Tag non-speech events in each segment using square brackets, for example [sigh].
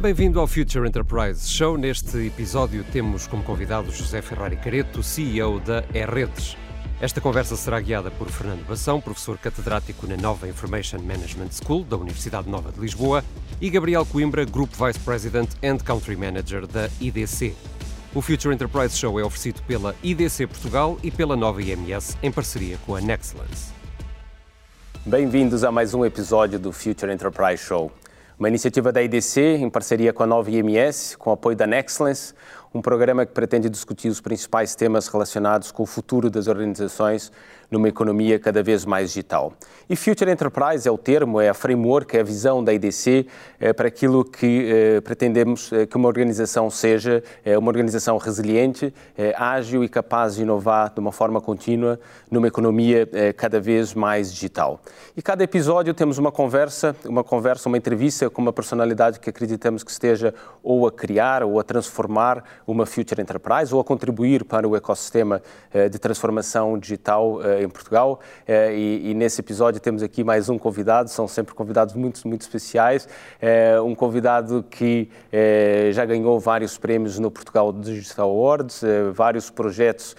Bem-vindo ao Future Enterprise Show. Neste episódio temos como convidado José Ferrari Careto, CEO da E-Redes. Esta conversa será guiada por Fernando Bação, professor catedrático na Nova Information Management School da Universidade Nova de Lisboa, e Gabriel Coimbra, Group Vice President and Country Manager da IDC. O Future Enterprise Show é oferecido pela IDC Portugal e pela Nova IMS em parceria com a Nexcellence. Bem-vindos a mais um episódio do Future Enterprise Show uma iniciativa da IDC em parceria com a Nova IMS, com apoio da Nexcellence, um programa que pretende discutir os principais temas relacionados com o futuro das organizações numa economia cada vez mais digital. E Future Enterprise é o termo, é a framework, é a visão da IDC é, para aquilo que é, pretendemos é, que uma organização seja, é, uma organização resiliente, é, ágil e capaz de inovar de uma forma contínua numa economia cada vez mais digital. E cada episódio temos uma conversa, uma conversa, uma entrevista com uma personalidade que acreditamos que esteja ou a criar ou a transformar uma Future Enterprise ou a contribuir para o ecossistema de transformação digital em Portugal. Eh, e, e, nesse episódio temos aqui mais um convidado, são sempre convidados muito, muito especiais. Um convidado que já ganhou vários prêmios no Portugal Digital Awards, vários projetos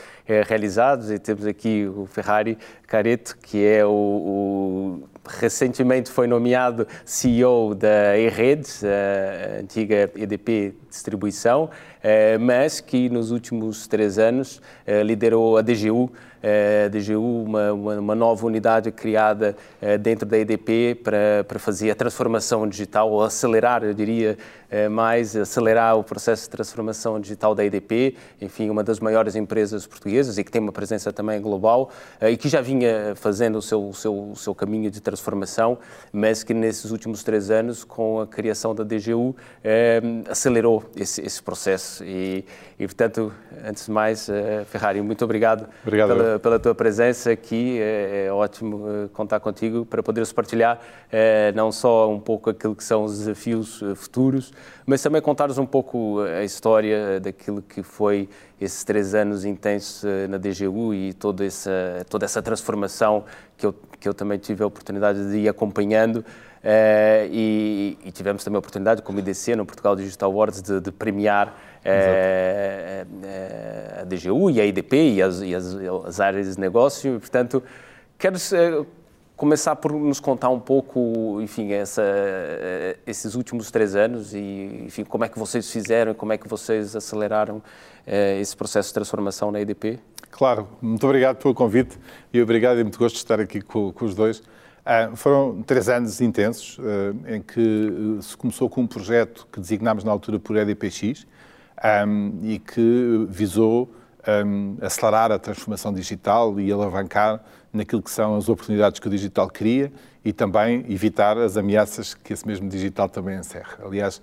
realizados, e temos aqui o Ferrari Careto, que é o, o recentemente foi nomeado CEO da E-Redes, a antiga EDP Distribuição, eh, mas que nos últimos três anos eh, liderou a DGU, a DGU, uma, uma nova unidade criada dentro da EDP para, para fazer a transformação digital, ou acelerar, eu diria, mais, acelerar o processo de transformação digital da EDP, enfim, uma das maiores empresas portuguesas e que tem uma presença também global e que já vinha fazendo o seu, o seu, o seu caminho de transformação, mas que nesses últimos três anos, com a criação da DGU, acelerou esse, esse processo. E, e, portanto, antes de mais, uh, Ferrari, muito obrigado, obrigado. Pela, pela, tua presença aqui. É, é ótimo uh, contar contigo para poderes partilhar uh, não só um pouco aquilo que são os desafios futuros, mas também contares um pouco a história daquilo que foi esses três anos intensos na DGU e toda essa, toda essa transformação que eu, que eu também tive a oportunidade de ir acompanhando. Uh, e, e, tivemos também a oportunidade, como IDC, no Portugal Digital Awards, de, de premiar uh, uh, a DGU e a IDP e as, e as, as áreas de negócio. E, portanto, queres começar por nos contar um pouco, enfim, essa, esses últimos três anos e, enfim, como é que vocês fizeram, como é que vocês aceleraram esse processo de transformação na IDP? Claro, muito obrigado pelo convite e obrigado e muito gosto de estar aqui com, com os dois. Uh, foram três anos intensos uh, em que uh, se começou com um projeto que designámos na altura por EDPX e que visou acelerar a transformação digital e alavancar naquilo que são as oportunidades que o digital cria e também evitar as ameaças que esse mesmo digital também encerra. Aliás,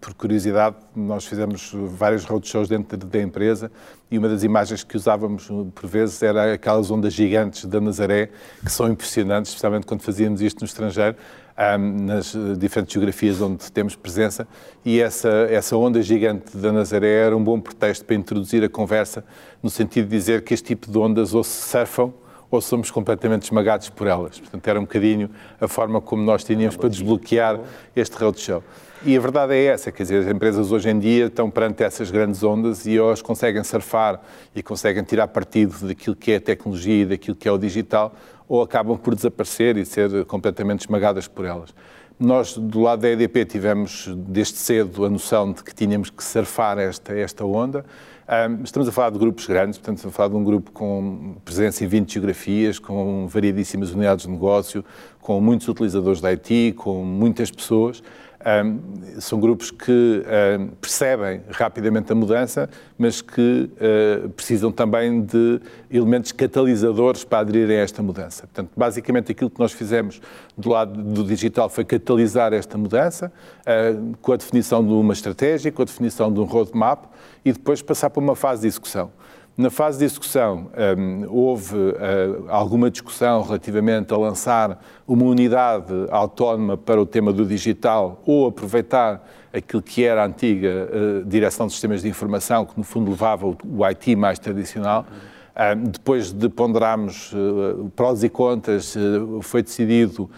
por curiosidade, nós fizemos vários roadshows dentro da empresa e uma das imagens que usávamos por vezes era aquelas ondas gigantes da Nazaré, que são impressionantes, especialmente quando fazíamos isto no estrangeiro, nas diferentes geografias onde temos presença, e essa, essa onda gigante da Nazaré era um bom pretexto para introduzir a conversa, no sentido de dizer que este tipo de ondas ou se surfam ou somos completamente esmagados por elas. Portanto, era um bocadinho a forma como nós tínhamos para desbloquear este roadshow. E a verdade é essa, quer dizer, as empresas hoje em dia estão perante essas grandes ondas e ou as conseguem surfar e conseguem tirar partido daquilo que é a tecnologia e daquilo que é o digital, ou acabam por desaparecer e ser completamente esmagadas por elas. Nós, do lado da EDP, tivemos desde cedo a noção de que tínhamos que surfar esta, esta onda estamos a falar de grupos grandes, portanto, estamos a falar de um grupo com presença em 20 geografias, com variedíssimas unidades de negócio, com muitos utilizadores da IT, com muitas pessoas. Um, são grupos que um, percebem rapidamente a mudança, mas que uh, precisam também de elementos catalisadores para aderirem a esta mudança. Portanto, basicamente aquilo que nós fizemos do lado do digital foi catalisar esta mudança, uh, com a definição de uma estratégia, com a definição de um roadmap e depois passar para uma fase de execução. Na fase de execução, um, houve uh, alguma discussão relativamente a lançar uma unidade autónoma para o tema do digital ou aproveitar aquilo que era a antiga uh, Direção de Sistemas de Informação, que no fundo levava o IT mais tradicional. Depois de ponderarmos uh, prós e contras, uh, foi decidido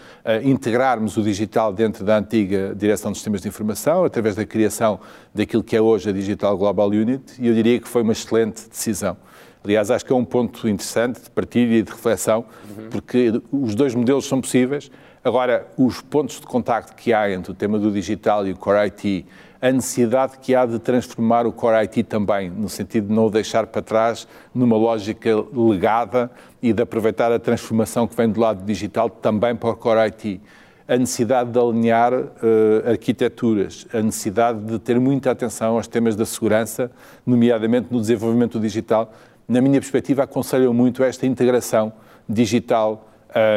integrarmos o digital dentro da antiga Direção de Sistemas de Informação, através da criação daquilo que é hoje a Digital Global Unit, e eu diria que foi uma excelente decisão. Aliás, acho que é um ponto interessante de partilha e de reflexão, uhum. porque os dois modelos são possíveis. Agora, os pontos de contacto que há entre o tema do digital e o Core IT a necessidade que há de transformar o Core IT também, no sentido de não o deixar para trás numa lógica legada e de aproveitar a transformação que vem do lado digital também para o Core IT. A necessidade de alinhar uh, arquiteturas, a necessidade de ter muita atenção aos temas da segurança, nomeadamente no desenvolvimento digital. Na minha perspectiva, aconselho muito esta integração digital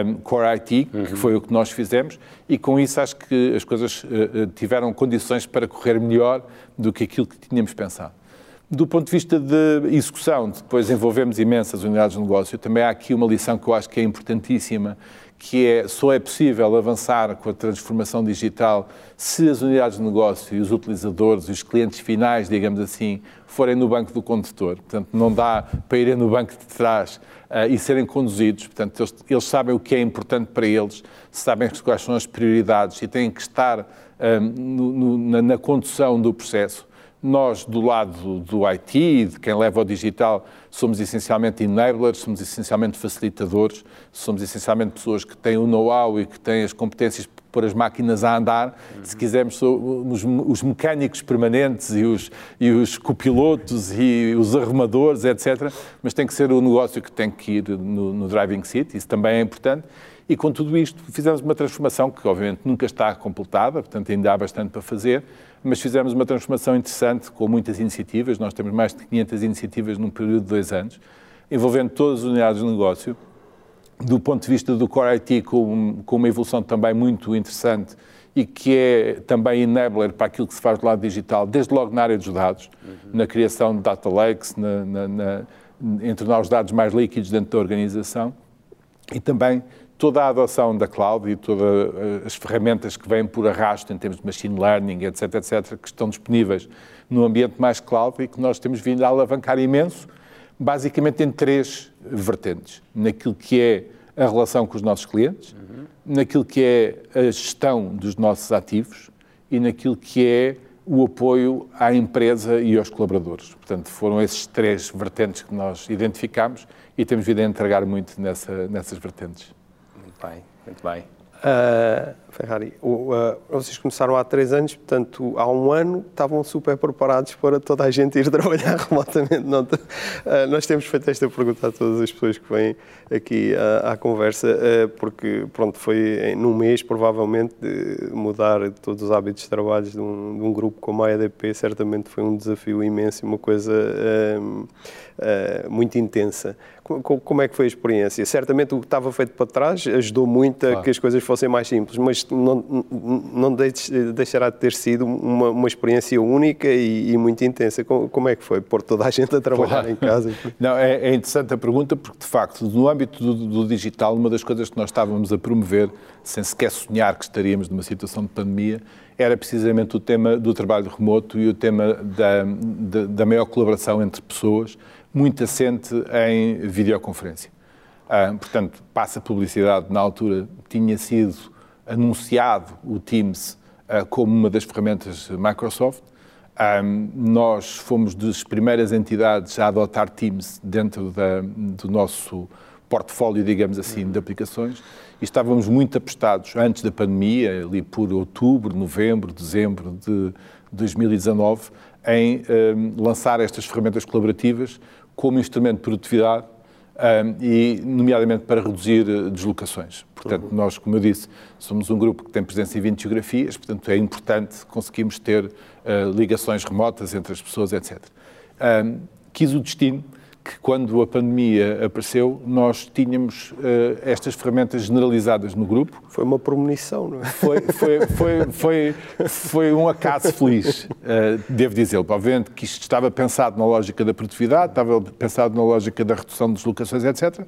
um, Core IT, uhum. que foi o que nós fizemos, e com isso acho que as coisas uh, tiveram condições para correr melhor do que aquilo que tínhamos pensado. Do ponto de vista de execução, depois envolvemos imensas unidades de negócio, também há aqui uma lição que eu acho que é importantíssima, que é só é possível avançar com a transformação digital se as unidades de negócio e os utilizadores e os clientes finais, digamos assim, forem no banco do condutor. Portanto, não dá para irem no banco de trás uh, e serem conduzidos. Portanto, eles, eles, sabem o que é importante para eles, sabem quais são as prioridades e têm que estar uh, no, no, na, na condução do processo. Nós, do lado do IT, de quem leva o digital, somos essencialmente enablers, somos essencialmente facilitadores, somos essencialmente pessoas que têm o know-how e que têm as competências para pôr as máquinas a andar. Uhum. Se quisermos, os, os, mecânicos permanentes e os, e os copilotos e os arrumadores, etc. Mas tem que ser o negócio que tem que ir no, no driving seat, isso também é importante. E com tudo isto fizemos uma transformação que obviamente nunca está completada, portanto ainda há bastante para fazer, mas fizemos uma transformação interessante com muitas iniciativas. Nós temos mais de 500 iniciativas num período de dois anos, envolvendo todas as unidades de negócio. Do ponto de vista do Core IT, com, com uma evolução também muito interessante e que é também enabler para aquilo que se faz do lado digital, desde logo na área dos dados, uhum. na criação de data lakes, na, na, na, em tornar os dados mais líquidos dentro da organização e também toda a adoção da cloud e todas eh, as ferramentas que vêm por arrasto em termos de machine learning, etc., etc., que estão disponíveis no ambiente mais cloud e que nós temos vindo a alavancar imenso, basicamente em três vertentes. Naquilo que é a relação com os nossos clientes, uhum. naquilo que é a gestão dos nossos ativos e naquilo que é o apoio à empresa e aos colaboradores. Portanto, foram esses três vertentes que nós identificamos e temos vindo a entregar muito nessa, nessas vertentes bem, muito bem. Uh, Ferrari, uh, vocês começaram há três anos, portanto, há um ano estavam super preparados para toda a gente ir [laughs] trabalhar remotamente. Não, uh, nós temos feito esta pergunta a todas as pessoas que vêm aqui à conversa, porque, pronto, foi num mês, provavelmente, mudar todos os hábitos de trabalho de um, de um grupo como a EDP, certamente foi um desafio imenso, uma coisa muito intensa. Como é que foi a experiência? Certamente o que estava feito para trás ajudou muito a claro. que as coisas fossem mais simples, mas não, não deixará de ter sido uma, uma experiência única e, e, muito intensa. Como, é que foi pôr toda a gente a trabalhar claro. em casa? [laughs] Não, é, é, interessante a pergunta porque, de facto, no âmbito do, do digital, uma das coisas que nós estávamos a promover, sem sequer sonhar que estaríamos numa situação de pandemia, era precisamente o tema do trabalho remoto e o tema da, da, da maior colaboração entre pessoas, muito assente em videoconferência. Ah, portanto, passa publicidade, na altura tinha sido anunciado o Teams ah, como uma das ferramentas Microsoft. Nós fomos das primeiras entidades a adotar Teams dentro da, do nosso portfólio, digamos assim, de aplicações e estávamos muito apostados antes da pandemia, ali por outubro, novembro, dezembro de 2019, em lançar estas ferramentas colaborativas como instrumento de produtividade e, nomeadamente, para reduzir eh, deslocações. Portanto, uhum. nós, como eu disse, somos um grupo que tem presença em 20 geografias, portanto, é importante conseguirmos ter uh, ligações remotas entre as pessoas, etc. Quis o destino que quando a pandemia apareceu, nós tínhamos uh, estas ferramentas generalizadas no grupo. Foi uma premonição, não é? Foi, foi, foi, foi, foi um acaso feliz, uh, devo dizer. Obviamente que isto estava pensado na lógica da produtividade, estava pensado na lógica da redução de deslocações, etc.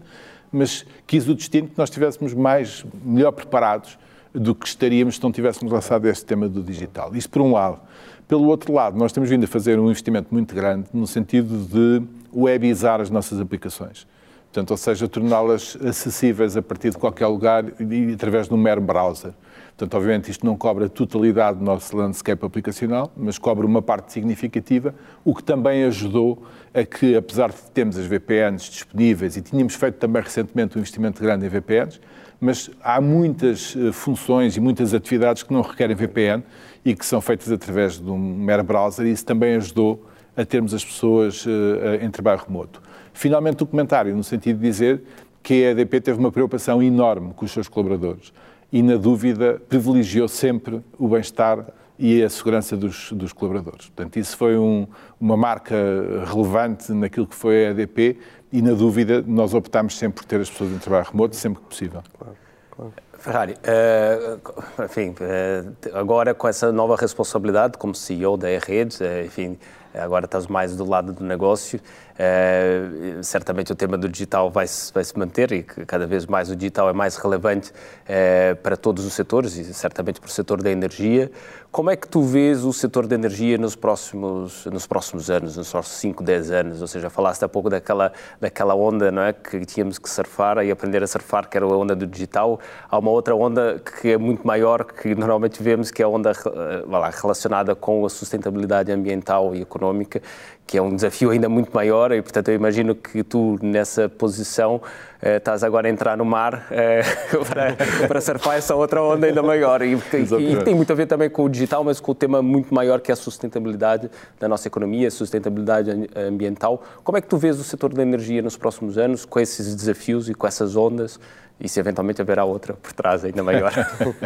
Mas quis o destino que nós estivéssemos mais, melhor preparados do que estaríamos se não tivéssemos lançado este tema do digital. Isso por um lado. Pelo outro lado, nós temos vindo a fazer um investimento muito grande no sentido de webizar as nossas aplicações. Portanto, ou seja, torná-las acessíveis a partir de qualquer lugar e através de um mero browser. Portanto, obviamente, isto não cobre a totalidade do nosso landscape aplicacional, mas cobre uma parte significativa, o que também ajudou a que, apesar de termos as VPNs disponíveis, e tínhamos feito também recentemente um investimento grande em VPNs, mas há muitas eh, funções e muitas atividades que não requerem VPN e que são feitas através de um mero browser, e isso também ajudou a termos as pessoas eh, em trabalho remoto. Finalmente, o comentário, no sentido de dizer que a EDP teve uma preocupação enorme com os seus colaboradores e, na dúvida, privilegiou sempre o bem-estar e a segurança dos, dos, colaboradores. Portanto, isso foi um, uma marca relevante naquilo que foi a EDP e, na dúvida, nós optámos sempre por ter as pessoas em trabalho remoto, sempre que possível. Claro, claro. Ferrari, uh, enfim, uh, agora com essa nova responsabilidade como CEO da E-Rede, uh, enfim, agora estás mais do lado do negócio, Uh, certamente o tema do digital vai se, vai se manter e cada vez mais o digital é mais relevante uh, para todos os setores e certamente para o setor da energia. Como é que tu vês o setor da energia nos próximos, nos próximos anos, nos próximos 5, 10 anos? Ou seja, falaste há pouco daquela, daquela onda não é, que tínhamos que surfar e aprender a surfar, que era a onda do digital. Há uma outra onda que é muito maior, que normalmente vemos, que é a onda lá, relacionada com a sustentabilidade ambiental e económica, que é um desafio ainda muito maior e, portanto, eu imagino que tu, nessa posição, eh, estás agora a entrar no mar eh, [laughs] para, para surfar essa outra onda ainda maior. E, e, e, tem muito a ver também com o digital, mas com o tema muito maior que é a sustentabilidade da nossa economia, a sustentabilidade ambiental. Como é que tu vês o setor da energia nos próximos anos, com esses desafios e com essas ondas? e se eventualmente haverá outra por trás ainda maior.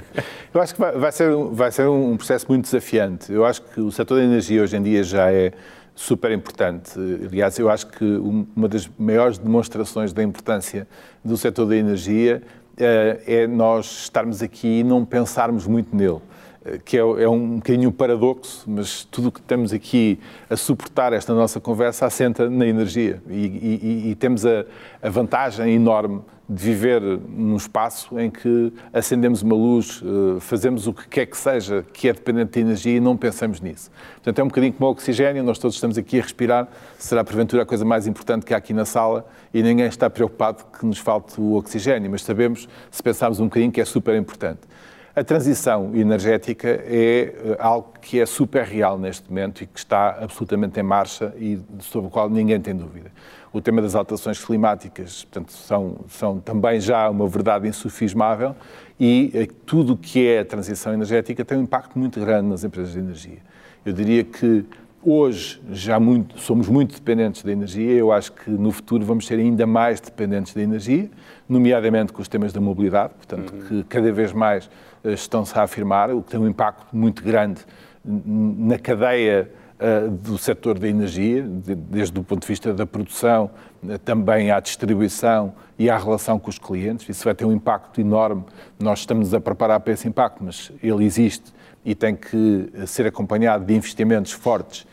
[laughs] Eu acho que vai, vai, ser, vai ser um processo muito desafiante. Eu acho que o setor da energia hoje em dia já é super importante. Aliás, eu acho que uma das maiores demonstrações da importância do setor da energia eh, é nós estarmos aqui e não pensarmos muito nele eh, que é, é, um bocadinho paradoxo, mas tudo o que estamos aqui a suportar esta nossa conversa assenta na energia e, e, e temos a, a, vantagem enorme de viver num espaço em que acendemos uma luz, eh, fazemos o que quer que seja que é dependente de energia e não pensamos nisso. Portanto, é um bocadinho como o oxigênio, nós todos estamos aqui a respirar, será porventura a coisa mais importante que há aqui na sala e ninguém está preocupado que nos falte o oxigênio, mas sabemos, se pensarmos um bocadinho, que é super importante. A transição energética é eh, algo que é super real neste momento e que está absolutamente em marcha e sobre o qual ninguém tem dúvida o tema das alterações climáticas, portanto, são, são também já uma verdade insufismável e eh, tudo o que é a transição energética tem um impacto muito grande nas empresas de energia. Eu diria que hoje já muito, somos muito dependentes da energia, eu acho que no futuro vamos ser ainda mais dependentes da energia, nomeadamente com os temas da mobilidade, portanto, uhum. que cada vez mais eh, estão-se a afirmar, o que tem um impacto muito grande na cadeia eh, do setor da energia, desde o ponto de vista da produção, eh, também à distribuição e à relação com os clientes. Isso vai ter um impacto enorme. Nós estamos a preparar para esse impacto, mas ele existe e tem que eh, ser acompanhado de investimentos fortes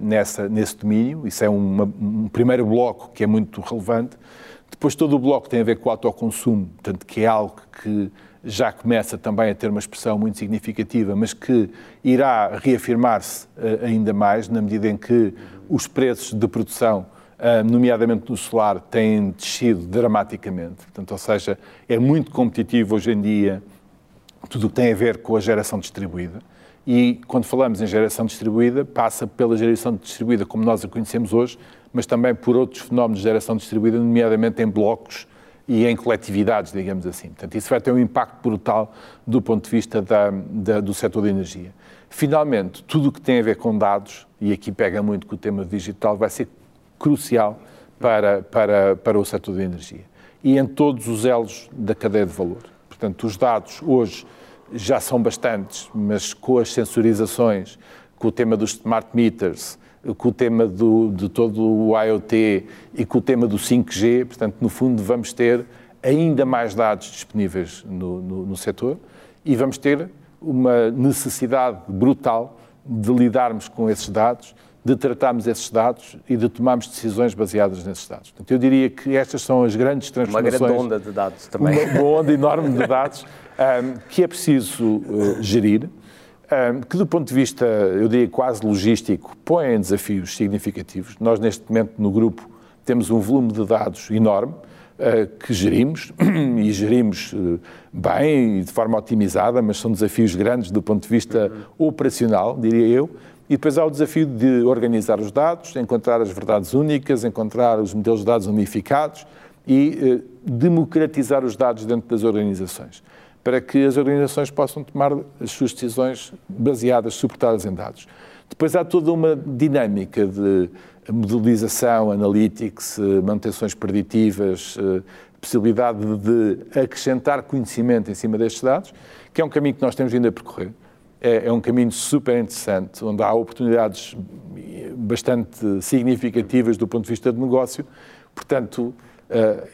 nessa, nesse domínio. Isso é uma, um primeiro bloco que é muito relevante. Depois, todo o bloco tem a ver com o autoconsumo, portanto, que é algo que já começa também a ter uma expressão muito significativa, mas que irá reafirmar-se uh, ainda mais na medida em que os preços de produção, uh, nomeadamente no solar, têm descido dramaticamente. Portanto, ou seja, é muito competitivo hoje em dia tudo o que tem a ver com a geração distribuída. E quando falamos em geração distribuída, passa pela geração distribuída como nós a conhecemos hoje, mas também por outros fenómenos de geração distribuída, nomeadamente em blocos e em coletividades, digamos assim. Portanto, isso vai ter um impacto brutal do ponto de vista da, da, do setor da energia. Finalmente, tudo o que tem a ver com dados, e aqui pega muito com o tema digital, vai ser crucial para, para, para o setor da energia. E em todos os elos da cadeia de valor. Portanto, os dados hoje já são bastantes, mas com as sensorizações, com o tema dos smart meters, com o tema do, de todo o IoT e com o tema do 5G, portanto, no fundo, vamos ter ainda mais dados disponíveis no, no, no setor e vamos ter uma necessidade brutal de lidarmos com esses dados, de tratarmos esses dados e de tomarmos decisões baseadas nesses dados. Portanto, eu diria que estas são as grandes transformações. Uma grande onda de dados também. Uma, uma onda enorme de dados [laughs] um, que é preciso uh, gerir que do ponto de vista, eu diria quase logístico, põem desafios significativos. Nós, neste momento, no grupo, temos um volume de dados enorme que gerimos [clears throat] e gerimos bem e de forma otimizada, mas são desafios grandes do ponto de vista operacional, diria eu. E depois há o desafio de organizar os dados, encontrar as verdades únicas, encontrar os modelos de dados unificados e democratizar os dados dentro das organizações para que as organizações possam tomar as suas decisões baseadas, suportadas em dados. Depois há toda uma dinâmica de modelização, analytics, manutenções preditivas, eh, possibilidade de acrescentar conhecimento em cima destes dados, que é um caminho que nós temos vindo a percorrer. É, é um caminho super interessante, onde há oportunidades bastante significativas do ponto de vista de negócio. Portanto, eh,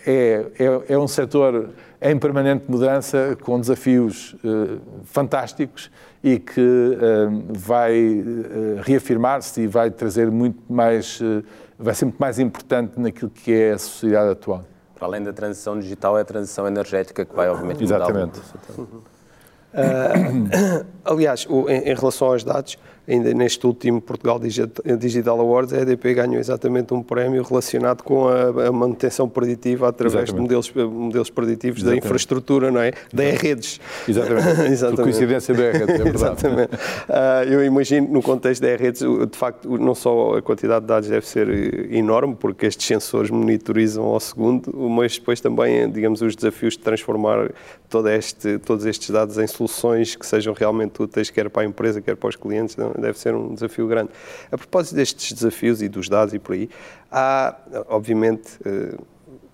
é, é, é um setor em permanente mudança, com desafios uh, fantásticos e que uh, vai uh, reafirmar-se e vai trazer muito mais, vai ser muito mais importante naquilo que é a sociedade atual. Para além da transição digital, é a transição energética que vai, obviamente, mudar. Exatamente. Uh, [coughs] aliás, o, em, em, relação aos dados, ainda neste último Portugal Digital Awards, a EDP ganhou exatamente um prémio relacionado com a, a manutenção preditiva através exatamente. de modelos, modelos preditivos exatamente. da infraestrutura, não é? Da E-Redes. Exatamente. exatamente. [laughs] Por coincidência da E-Redes, é verdade. exatamente. Uh, eu imagino, no contexto da E-Redes, de facto, não só a quantidade de dados deve ser enorme, porque estes sensores monitorizam ao segundo, mas depois também, digamos, os desafios de transformar todo este, todos estes dados em soluções que sejam realmente úteis, quer para a empresa, quer para os clientes, deve ser um desafio grande. A propósito destes desafios e dos dados e por aí, há, obviamente, eh,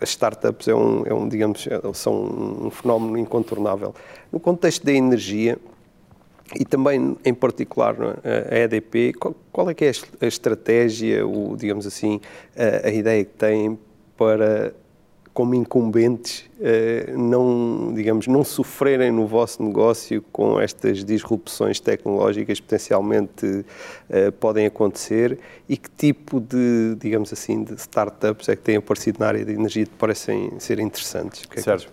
as startups é um, é um, digamos, são um fenómeno incontornável. No contexto da energia, e também, em particular, é? a EDP, qual, é que é a estratégia, o, digamos assim, a, a ideia que têm para como incumbentes, eh, não, digamos, não sofrerem no vosso negócio com estas disrupções tecnológicas que potencialmente eh, podem acontecer e que tipo de, digamos assim, de startups é que têm aparecido na área de energia que parecem ser interessantes? É certo.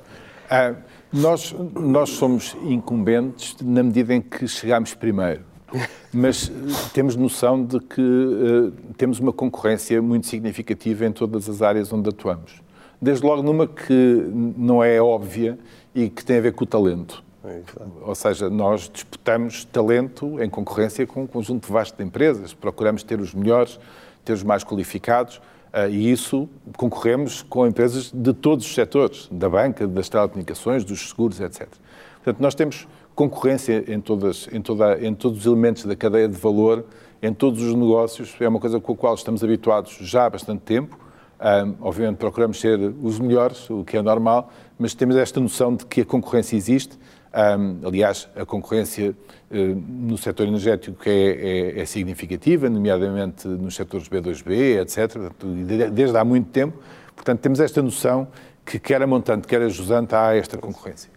Ah, nós, nós somos incumbentes na medida em que chegamos primeiro. [laughs] Mas temos noção de que uh, temos uma concorrência muito significativa em todas as áreas onde atuamos desde logo numa que não é óbvia e que tem a ver com o talento. É, Ou seja, nós disputamos talento em concorrência com um conjunto vasto de empresas, procuramos ter os melhores, ter os mais qualificados, uh, e isso concorremos com empresas de todos os setores, da banca, das telecomunicações, dos seguros, etc. Portanto, nós temos concorrência em, todas, em, toda, em todos os elementos da cadeia de valor, em todos os negócios, é uma coisa com a qual estamos habituados já há bastante tempo, um, obviamente procuramos ser os melhores, o que é normal, mas temos esta noção de que a concorrência existe. Um, aliás, a concorrência uh, no setor energético é, é, é, significativa, nomeadamente nos setores B2B, etc., desde há muito tempo. Portanto, temos esta noção que quer a montante, quer a jusante, há esta concorrência.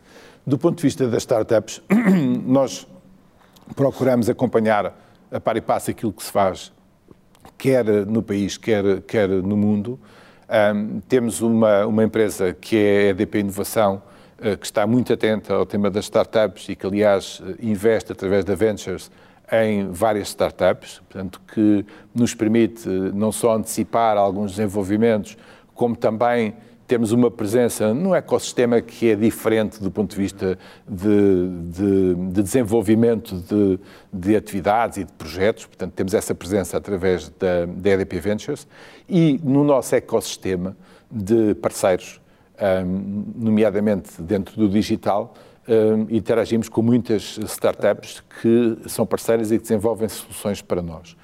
Do ponto de vista das startups, [clears throat] nós procuramos acompanhar a par e passo aquilo que se faz quer no país, quer, quer no mundo. Um, temos uma, uma empresa que é a EDP Inovação, uh, que está muito atenta ao tema das startups e que, aliás, investe através da Ventures em várias startups, portanto, que nos permite não só antecipar alguns desenvolvimentos, como também temos uma presença num ecossistema que é diferente do ponto de vista de, de, de desenvolvimento de, de, atividades e de projetos, portanto, temos essa presença através da, da EDP Ventures e no nosso ecossistema de parceiros, um, nomeadamente dentro do digital, um, interagimos com muitas startups que são parceiras e que desenvolvem soluções para nós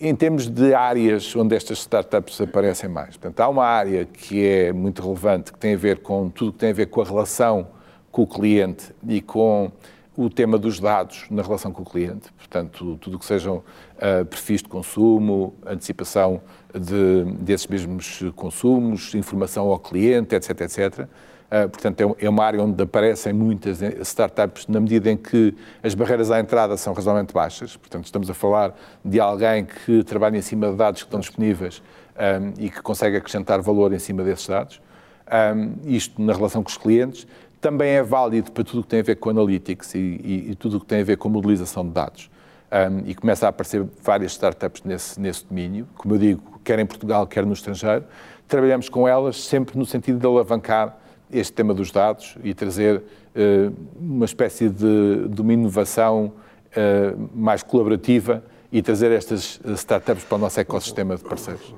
em termos de áreas onde estas startups aparecem mais. Portanto, há uma área que é muito relevante, que tem a ver com tudo que tem a ver com a relação com o cliente e com o tema dos dados na relação com o cliente. Portanto, tudo que sejam uh, perfis de consumo, antecipação de, desses mesmos consumos, informação ao cliente, etc, etc. Uh, portanto, é, é uma área onde aparecem muitas eh, startups na medida em que as barreiras à entrada são razoavelmente baixas. Portanto, estamos a falar de alguém que trabalha em cima de dados que estão disponíveis um, eh, e que consegue acrescentar valor em cima desses dados. Um, isto na relação com os clientes. Também é válido para tudo o que tem a ver com analytics e, e, e tudo o que tem a ver com modelização de dados. um, e começa a aparecer várias startups nesse, nesse domínio, como eu digo, quer em Portugal, quer no estrangeiro. Trabalhamos com elas sempre no sentido de alavancar este tema dos dados e trazer uh, uma espécie de, de uma inovação uh, mais colaborativa e trazer estas startups para o nosso ecossistema de parceiros.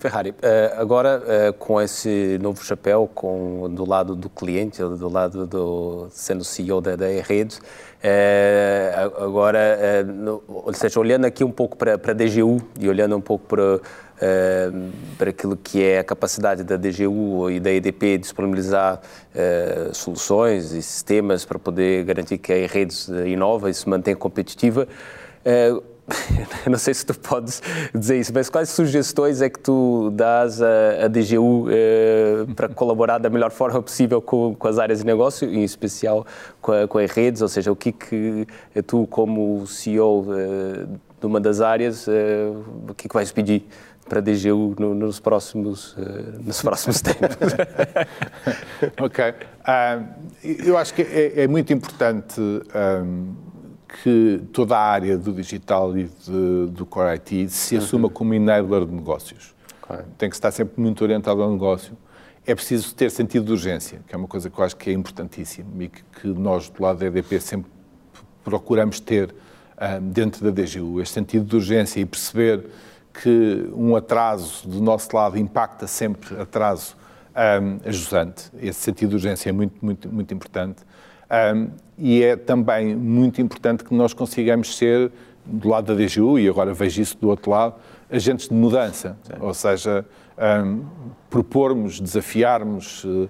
Ferrari, eh, agora com esse novo chapéu, com, do lado do cliente, do lado do sendo CEO da, da rede, agora, ou seja, olhando aqui um pouco para a DGU e olhando um pouco para Uh, para aquilo que é a capacidade da DGU e da EDP disponibilizar uh, soluções e sistemas para poder garantir que a rede inova e se mantém competitiva. [laughs] Uh, não sei se tu podes dizer isso, mas quais sugestões é que tu dás à, à DGU para colaborar da melhor forma possível com, com, as áreas de negócio, em especial com, a, com as redes? Ou seja, o que, que tu, como CEO de uma das áreas, o que, que vais pedir? Para a DGU no, nos, próximos, uh, nos próximos [laughs] tempos. ok. Uh, eu acho que é, é muito importante um, que toda a área do digital e de, do Core IT se uhum. assuma como enabler de negócios. Okay. Tem que estar sempre muito orientado ao negócio. É preciso ter sentido de urgência, que é uma coisa que eu acho que é importantíssima e que, que nós, do lado da EDP, sempre procuramos ter um, dentro da DGU, este sentido de urgência e perceber que um atraso do nosso lado impacta sempre atraso um, ajusante. Esse sentido de urgência é muito, muito, muito importante. Um, e é também muito importante que nós consigamos ser, do lado da DGU, e agora vejo isso do outro lado, agentes de mudança. Sim. Ou seja, um, propormos, desafiarmos, uh, uh,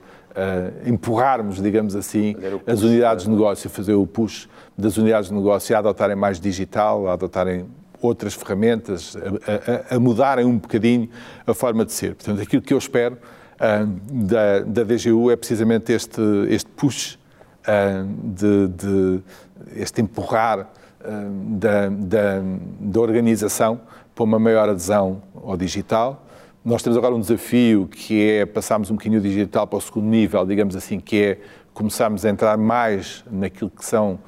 empurrarmos, digamos assim, push, as unidades de negócio, fazer o push das unidades de negócio a adotarem mais digital, a adotarem outras ferramentas, a, a, a, mudarem um bocadinho a forma de ser. Portanto, aquilo que eu espero uh, da, da DGU é precisamente este, este push, uh, de, de, este empurrar uh, da, da, da organização para uma maior adesão ao digital. Nós temos agora um desafio que é passarmos um bocadinho o digital para o segundo nível, digamos assim, que é começarmos a entrar mais naquilo que são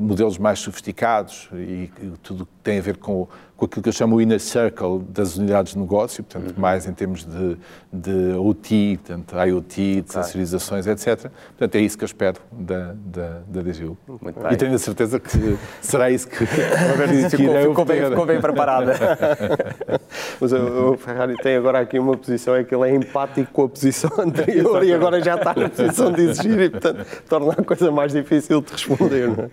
modelos mais sofisticados e tudo tem a ver com, com aquilo que eu chamo o inner circle das unidades de negócio, portanto, uhum. mais em termos de, de OT, portanto, IoT, de sensorizações, etc. Portanto, é isso que eu espero da, da, da DGU. Muito e tenho a certeza que será isso que, [laughs] que irei bem, ficou bem preparada. [laughs] Mas o, Ferrari tem agora aqui uma posição, é que ele é empático com a posição [laughs] anterior e agora já está na posição de exigir e, portanto, torna a coisa mais difícil de responder. É? Uh,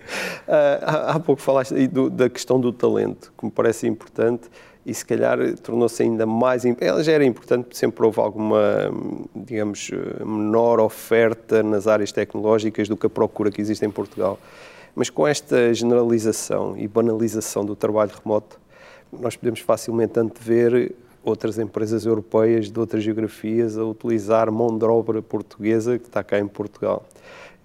há, há, pouco falaste do, da questão do talento, que me parece importante e se calhar tornou-se ainda mais. Ela já era importante, sempre houve alguma, digamos, menor oferta nas áreas tecnológicas do que a procura que existe em Portugal. Mas com esta generalização e banalização do trabalho remoto, nós podemos facilmente antever outras empresas europeias de outras geografias a utilizar mão de obra portuguesa que está cá em Portugal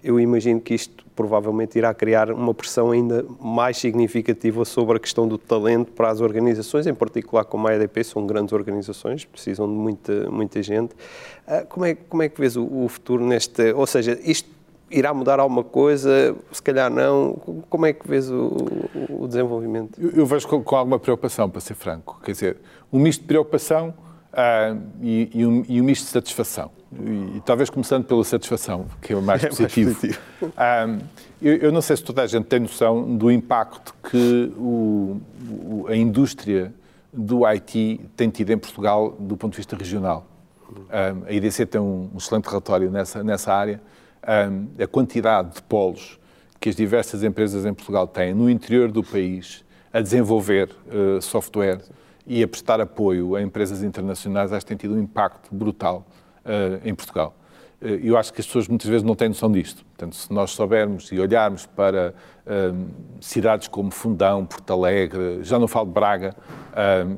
eu imagino que isto provavelmente irá criar uma pressão ainda mais significativa sobre a questão do talento para as organizações, em particular como a EDP, são grandes organizações, precisam de muita, muita gente. Ah, como é, como é que vês o, o futuro neste... Ou seja, isto irá mudar alguma coisa, se calhar não. Como é que vês o, o desenvolvimento? Eu, eu vejo com, com, alguma preocupação, para ser franco. Quer dizer, um misto de preocupação uh, e, e, um, e um misto de satisfação e, talvez começando pela satisfação, que é o mais positivo. [laughs] É mais positivo. Um, eu, eu, não sei se toda a gente tem noção do impacto que o, o, a indústria do IT tem tido em Portugal do ponto de vista regional. Um, a IDC tem um, um, excelente relatório nessa, nessa área. a quantidade de polos que as diversas empresas em Portugal têm no interior do país a desenvolver uh, software e a prestar apoio a empresas internacionais, acho que tem tido um impacto brutal uh, em Portugal. Uh, eu acho que as pessoas muitas vezes não têm noção disto. Portanto, se nós soubermos e olharmos para uh, cidades como Fundão, Porto Alegre, já não falo de Braga,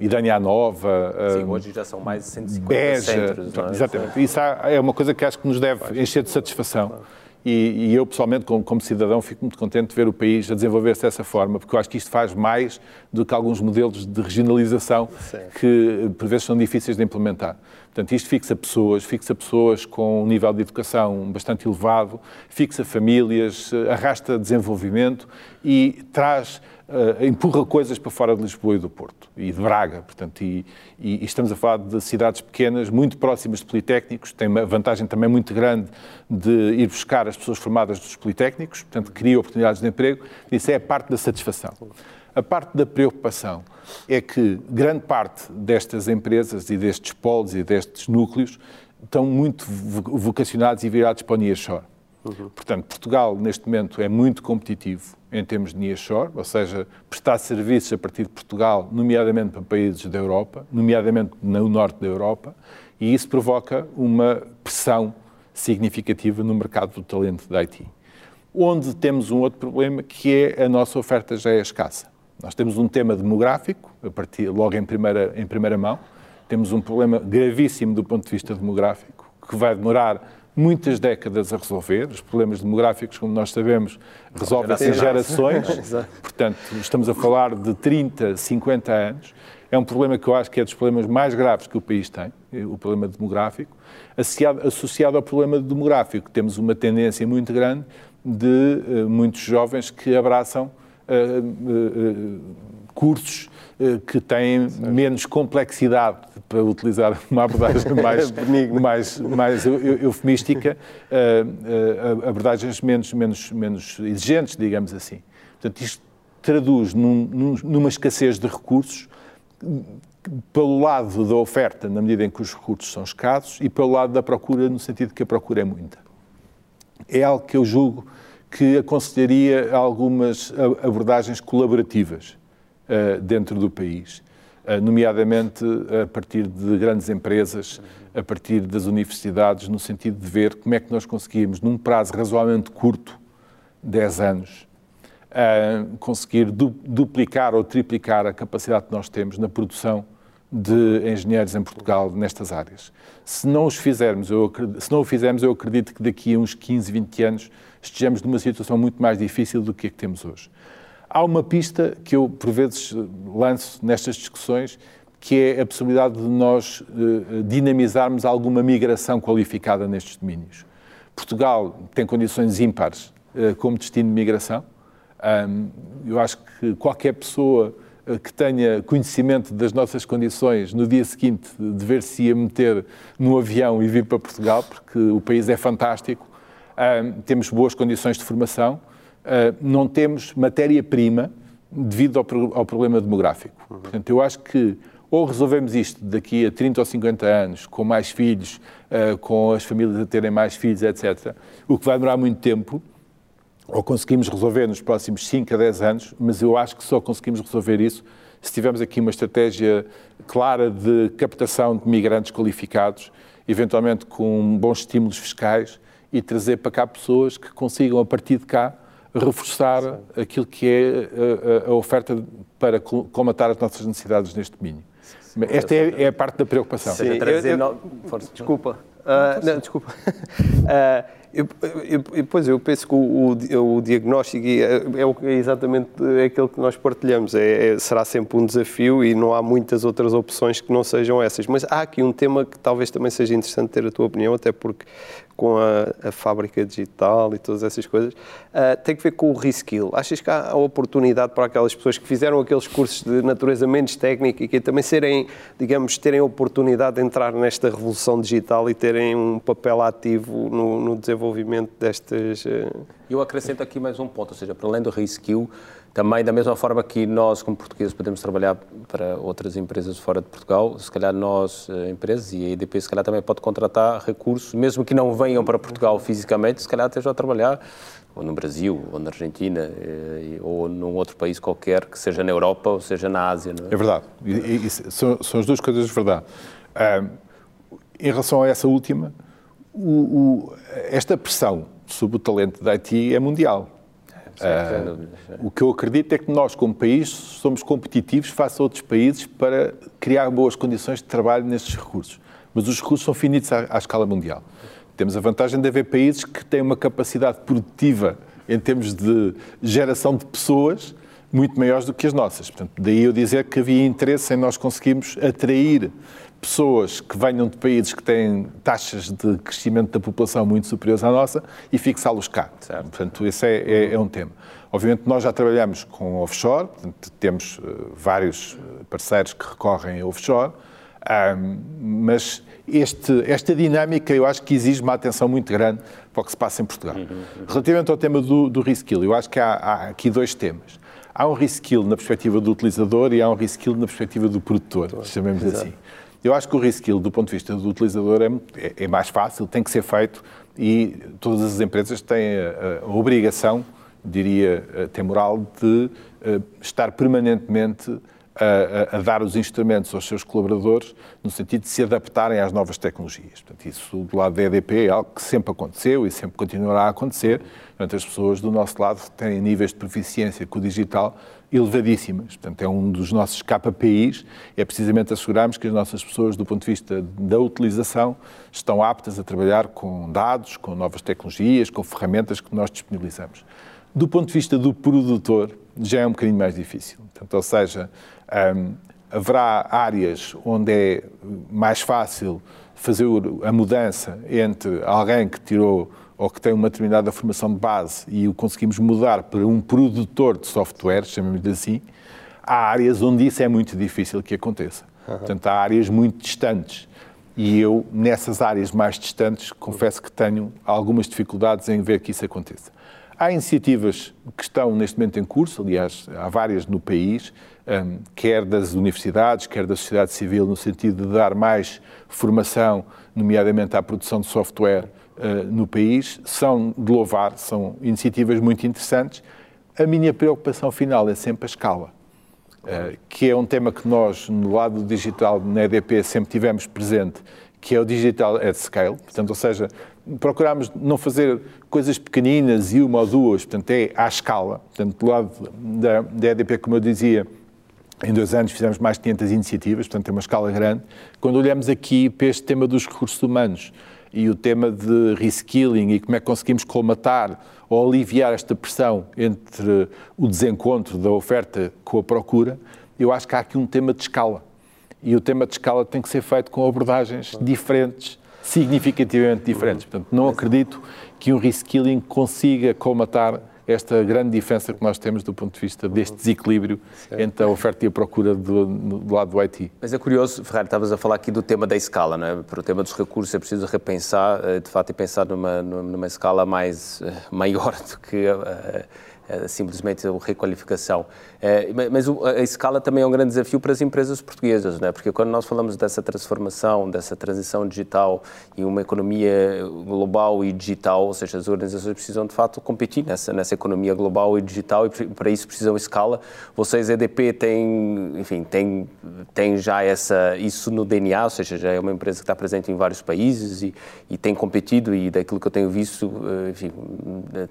e Daniel Nova... Sim, hoje já são mais de 150 Beja, centros. É? Exatamente. Isso é uma coisa que acho que nos deve encher de satisfação. E, e, eu, pessoalmente, como, como, cidadão, fico muito contente de ver o país a desenvolver-se dessa forma, porque eu acho que isto faz mais do que alguns modelos de regionalização Sim. que, por vezes, são difíceis de implementar. Portanto, isto fixa pessoas, fixa pessoas com um nível de educação bastante elevado, fixa famílias, arrasta desenvolvimento e traz, uh, empurra coisas para fora de Lisboa e do Porto e de Braga. Portanto, e, e, e, estamos a falar de cidades pequenas, muito próximas de politécnicos, tem uma vantagem também muito grande de ir buscar as pessoas formadas dos politécnicos, portanto, cria oportunidades de emprego. Isso é a parte da satisfação. A parte da preocupação é que grande parte destas empresas e destes polos e destes núcleos estão muito vocacionados e virados para o nearshore. Uhum. Portanto, Portugal, neste momento, é muito competitivo em termos de nearshore, ou seja, prestar serviços a partir de Portugal, nomeadamente para países da Europa, nomeadamente no norte da Europa, e isso provoca uma pressão significativa no mercado do talento da IT. Onde temos um outro problema, que é a nossa oferta já é escassa. Nós temos um tema demográfico, a partir, logo em primeira, em primeira mão, temos um problema gravíssimo do ponto de vista demográfico, que vai demorar muitas décadas a resolver. Os problemas demográficos, como nós sabemos, resolvem-se em gerações. [laughs] Portanto, estamos a falar de 30, 50 anos. É um problema que eu acho que é dos problemas mais graves que o país tem, o problema demográfico. Associado, associado ao problema demográfico, temos uma tendência muito grande de uh, muitos jovens que abraçam uh, cursos que têm menos complexidade, para utilizar uma abordagem [laughs] mais, mais, mais eufemística, abordagens menos, menos, menos exigentes, digamos assim. Portanto, isto traduz num, numa escassez de recursos pelo lado da oferta, na medida em que os recursos são escassos, e pelo lado da procura, no sentido que a procura é muita. É algo que eu julgo que aconselharia algumas abordagens colaborativas dentro do país, uh, nomeadamente a partir de grandes empresas, a partir das universidades, no sentido de ver como é que nós conseguimos, num prazo razoavelmente curto, 10 anos, conseguir du duplicar ou triplicar a capacidade que nós temos na produção de engenheiros em Portugal nestas áreas. Se não os fizermos, eu, se não o fizermos, eu acredito que daqui a uns 15, 20 anos estejamos numa situação muito mais difícil do que a que temos hoje. Há uma pista que eu, por vezes, lanço nestas discussões, que é a possibilidade de nós uh, dinamizarmos alguma migração qualificada nestes domínios. Portugal tem condições ímpares uh, como destino de migração. Um, eu acho que qualquer pessoa uh, que tenha conhecimento das nossas condições no dia seguinte de ver se ia meter no avião e vir para Portugal, porque o país é fantástico, temos boas condições de formação, não temos matéria-prima devido ao, ao, problema demográfico. Uhum. Portanto, eu acho que ou resolvemos isto daqui a 30 ou 50 anos, com mais filhos, uh, com as famílias a terem mais filhos, etc., o que vai demorar muito tempo, ou conseguimos resolver nos próximos 5 a 10 anos, mas eu acho que só conseguimos resolver isso se tivermos aqui uma estratégia clara de captação de migrantes qualificados, eventualmente com bons estímulos fiscais e trazer para cá pessoas que consigam, a partir de cá, reforçar Sim. aquilo que é a, a, oferta para colmatar as nossas necessidades neste domínio. Esta é, é, a parte da preocupação. Sim, eu, eu, desculpa. Uh, não, desculpa. Uh, [laughs] Eu, eu, eu, pois, eu penso que o, o, o diagnóstico é, é, exatamente aquilo que nós partilhamos. É, é, será sempre um desafio e não há muitas outras opções que não sejam essas. Mas há aqui um tema que talvez também seja interessante ter a tua opinião, até porque com a, a fábrica digital e todas essas coisas, uh, tem que ver com o reskill. Achas que há oportunidade para aquelas pessoas que fizeram aqueles cursos de natureza menos técnica e que também serem, digamos, terem oportunidade de entrar nesta revolução digital e terem um papel ativo no, no desenvolvimento destas... Uh... Eu acrescento aqui mais um ponto, ou seja, para além do reskill, também, da mesma forma que nós, como portugueses, podemos trabalhar para outras empresas fora de Portugal, se calhar nós, eh, empresas, e a EDP, se calhar também pode contratar recursos, mesmo que não venham para Portugal fisicamente, se calhar estejam a trabalhar ou no Brasil, ou na Argentina, eh, ou num outro país qualquer, que seja na Europa ou seja na Ásia. É? é? verdade. E, e, são, são, as duas coisas de verdade. Em relação a essa última, o, o, esta pressão sobre o talento da IT é mundial. Uh, o que eu acredito é que nós, como país, somos competitivos face a outros países para criar boas condições de trabalho nestes recursos. Mas os recursos são finitos à, à escala mundial. Temos a vantagem de haver países que têm uma capacidade produtiva em termos de geração de pessoas muito maiores do que as nossas. Portanto, daí eu dizer que havia interesse em nós conseguirmos atrair pessoas que venham de países que têm taxas de crescimento da população muito superiores à nossa e fixá-los cá. Certo. Portanto, esse é, é, é, um tema. Obviamente, nós já trabalhamos com offshore, portanto, temos uh, vários eh, parceiros que recorrem a offshore, um, mas este, esta dinâmica eu acho que exige uma atenção muito grande para o que se passa em Portugal. Uhum, uhum. Relativamente ao tema do, do reskill, eu acho que há, há aqui dois temas. Há um reskill na perspectiva do utilizador e há um reskill na perspectiva do produtor, chamemos assim. Eu acho que o reskill, do ponto de vista do utilizador, é, é, é mais fácil, tem que ser feito e todas as empresas têm a, a obrigação, diria até moral, de uh, estar permanentemente a, a, dar os instrumentos aos seus colaboradores no sentido de se adaptarem às novas tecnologias. Portanto, isso do lado da EDP é algo que sempre aconteceu e sempre continuará a acontecer. Portanto, as pessoas do nosso lado têm níveis de proficiência com o digital elevadíssimas. Portanto, é um dos nossos KPIs, é precisamente assegurarmos que as nossas pessoas, do ponto de vista da utilização, estão aptas a trabalhar com dados, com novas tecnologias, com ferramentas que nós disponibilizamos. Do ponto de vista do produtor, já é um bocadinho mais difícil. Portanto, ou seja, um, haverá áreas onde é mais fácil fazer a mudança entre alguém que tirou ou que tem uma determinada formação de base e o conseguimos mudar para um produtor de software, chamemos assim, há áreas onde isso é muito difícil que aconteça. Uhum. Portanto, há áreas muito distantes. E eu, nessas áreas mais distantes, confesso que tenho algumas dificuldades em ver que isso aconteça. Há iniciativas que estão neste momento em curso, aliás, há várias no país, quer das universidades, quer da sociedade civil, no sentido de dar mais formação, nomeadamente à produção de software uh, no país, são de louvar, são iniciativas muito interessantes. A minha preocupação final é sempre a escala, uh, que é um tema que nós, no lado digital, na EDP, sempre tivemos presente, que é o digital at scale, portanto, ou seja, procuramos não fazer coisas pequeninas e uma ou duas, portanto, é à escala. Portanto, do lado da, da EDP, como eu dizia, em dois anos fizemos mais de 500 iniciativas, portanto, é uma escala grande. Quando olhamos aqui para este tema dos recursos humanos e o tema de reskilling e como é que conseguimos colmatar ou aliviar esta pressão entre o desencontro da oferta com a procura, eu acho que há aqui um tema de escala. E o tema de escala tem que ser feito com abordagens diferentes significativamente diferentes. Portanto, não acredito que um reskilling consiga colmatar esta grande diferença que nós temos do ponto de vista deste desequilíbrio certo. entre a oferta e a procura do, do, lado do IT. Mas é curioso, Ferrari, estavas a falar aqui do tema da escala, não é? Para o tema dos recursos é preciso repensar, eh, de fato, e pensar numa, numa escala mais eh, maior [laughs] do que uh, uh, simplesmente a requalificação. É, mas a escala também é um grande desafio para as empresas portuguesas, né? porque quando nós falamos dessa transformação, dessa transição digital e uma economia global e digital, ou seja, as organizações precisam de fato competir nessa, nessa economia global e digital e para isso precisam escala. Vocês, EDP, têm, enfim, tem, tem já essa, isso no DNA, ou seja, já é uma empresa que está presente em vários países e, e tem competido e daquilo que eu tenho visto, eh, enfim,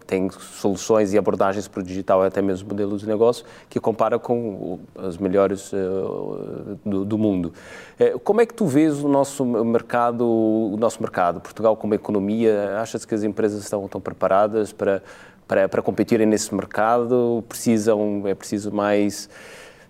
tem soluções e abordagens para o digital, até mesmo modelos de negócio, que compara com as melhores uh, do, do, mundo. Uh, como é que tu vês o nosso mercado, o nosso mercado, Portugal como economia? Achas que as empresas estão, estão preparadas para, para, para competirem nesse mercado? Precisam, é preciso mais